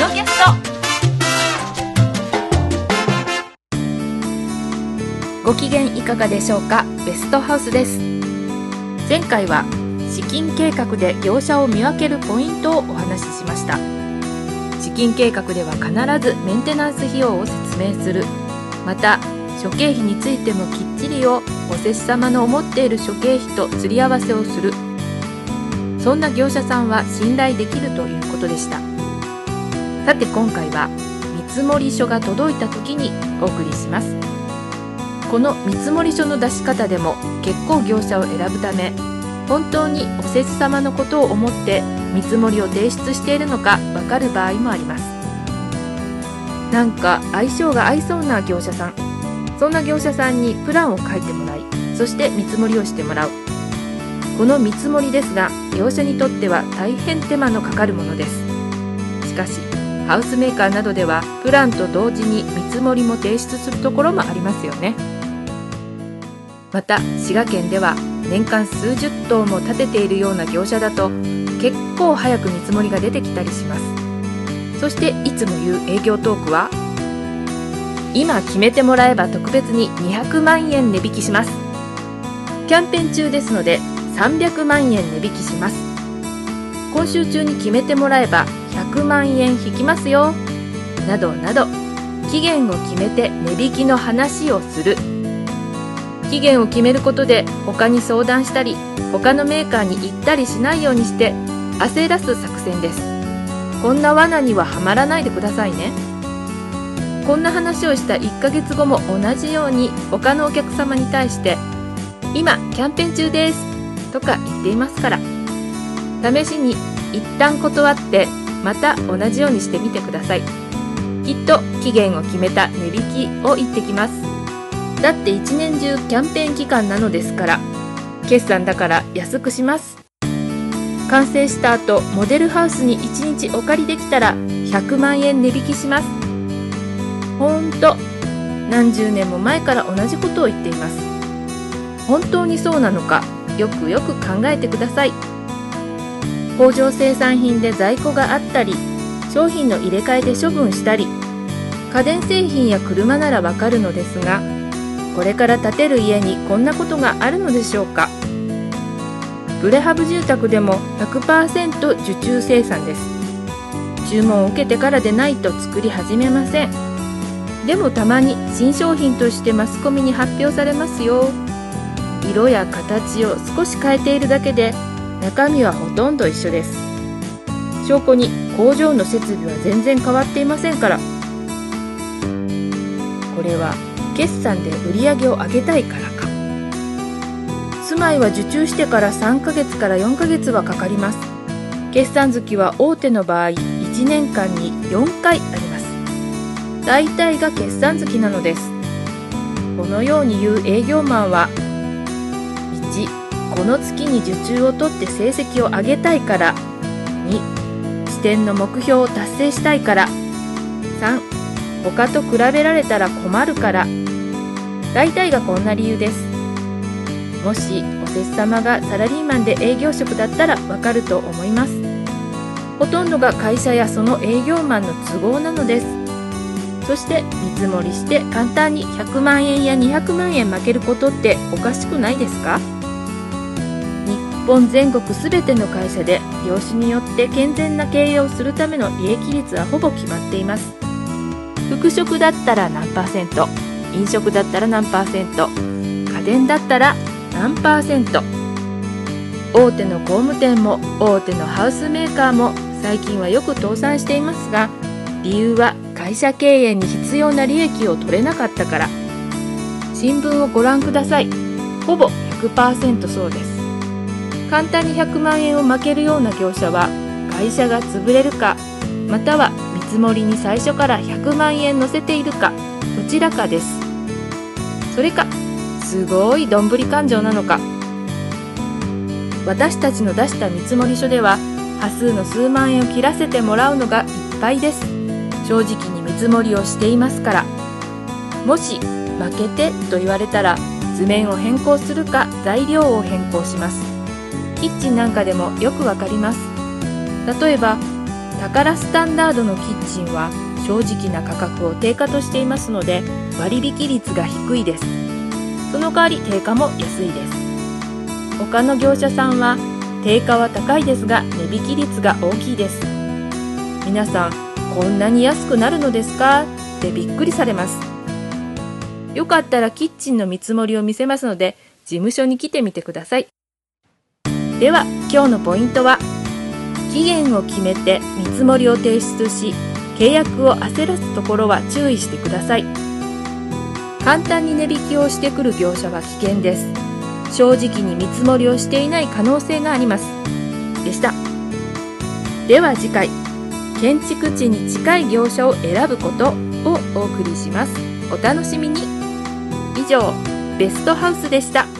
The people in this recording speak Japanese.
のキャスト。ご機嫌いかがでしょうか？ベストハウスです。前回は資金計画で業者を見分けるポイントをお話ししました。資金計画では必ずメンテナンス費用を説明する。また諸経費についてもきっちりをお施主様の思っている諸経費と釣り合わせをする。そんな業者さんは信頼できるということでした。さて今回は見積書が届いた時にお送りします。この見積書の出し方でも結構業者を選ぶため本当にお施主様のことを思って見積もりを提出しているのかわかる場合もあります。なんか相性が合いそうな業者さん。そんな業者さんにプランを書いてもらいそして見積もりをしてもらう。この見積もりですが業者にとっては大変手間のかかるものです。しかしハウスメーカーなどではプランと同時に見積もりも提出するところもありますよね。また滋賀県では年間数十棟も建てているような業者だと結構早く見積もりが出てきたりします。そしていつも言う営業トークは今決めてもらえば特別に200万円値引きします。キャンペーン中ですので300万円値引きします。今週中に決めてもらえば100万円引きますよ。などなど期限を決めて値引きの話をする。期限を決めることで他に相談したり他のメーカーに行ったりしないようにして焦らす作戦です。こんな罠にははまらないでくださいね。こんな話をした1ヶ月後も同じように他のお客様に対して今キャンペーン中ですとか言っていますから試しに一旦断ってまた同じようにしてみてください。きっと期限を決めた値引きを言ってきます。だって一年中キャンペーン期間なのですから。決算だから安くします。完成した後モデルハウスに1日お借りできたら100万円値引きします。ほんと何十年も前から同じことを言っています。本当にそうなのかよくよく考えてください。工場生産品で在庫があったり商品の入れ替えで処分したり家電製品や車ならわかるのですがこれから建てる家にこんなことがあるのでしょうか。プレハブ住宅でも100%受注生産です。注文を受けてからでないと作り始めません。でもたまに新商品としてマスコミに発表されますよ。色や形を少し変えているだけで中身はほとんど一緒です。証拠に工場の設備は全然変わっていませんから。これは決算で売り上げを上げたいからか。住まいは受注してから3ヶ月から4ヶ月はかかります。決算月は大手の場合1年間に4回あります。大体が決算月なのです。このように言う営業マンは1この月に受注を取って成績を上げたいから。2支店の目標を達成したいから。3他と比べられたら困るから。大体がこんな理由です。もしお施主様がサラリーマンで営業職だったらわかると思います。ほとんどが会社やその営業マンの都合なのです。そして見積もりして簡単に100万円や200万円負けることっておかしくないですか？本全国全ての会社で業種によって健全な経営をするための利益率はほぼ決まっています。服飾だったら何パーセント飲食だったら何パーセント家電だったら何パーセント。大手の工務店も大手のハウスメーカーも最近はよく倒産していますが理由は会社経営に必要な利益を取れなかったから。新聞をご覧ください。ほぼ100%そうです。簡単に100万円を負けるような業者は会社が潰れるかまたは見積もりに最初から100万円載せているかどちらかです。それかすごいどんぶり勘定なのか。私たちの出した見積書では端数の数万円を切らせてもらうのがいっぱいです。正直に見積もりをしていますから。もし負けてと言われたら図面を変更するか材料を変更します。キッチンなんかでもよくわかります。例えばタカラスタンダードのキッチンは正直な価格を定価としていますので割引率が低いです。その代わり定価も安いです。他の業者さんは定価は高いですが値引き率が大きいです。皆さんこんなに安くなるのですか？ってびっくりされます。よかったらキッチンの見積もりを見せますので事務所に来てみてください。では今日のポイントは期限を決めて見積もりを提出し契約を焦らすところは注意してください。簡単に値引きをしてくる業者は危険です。正直に見積もりをしていない可能性があります。でした。では次回建築地に近い業者を選ぶことをお送りします。お楽しみに。以上ベストハウスでした。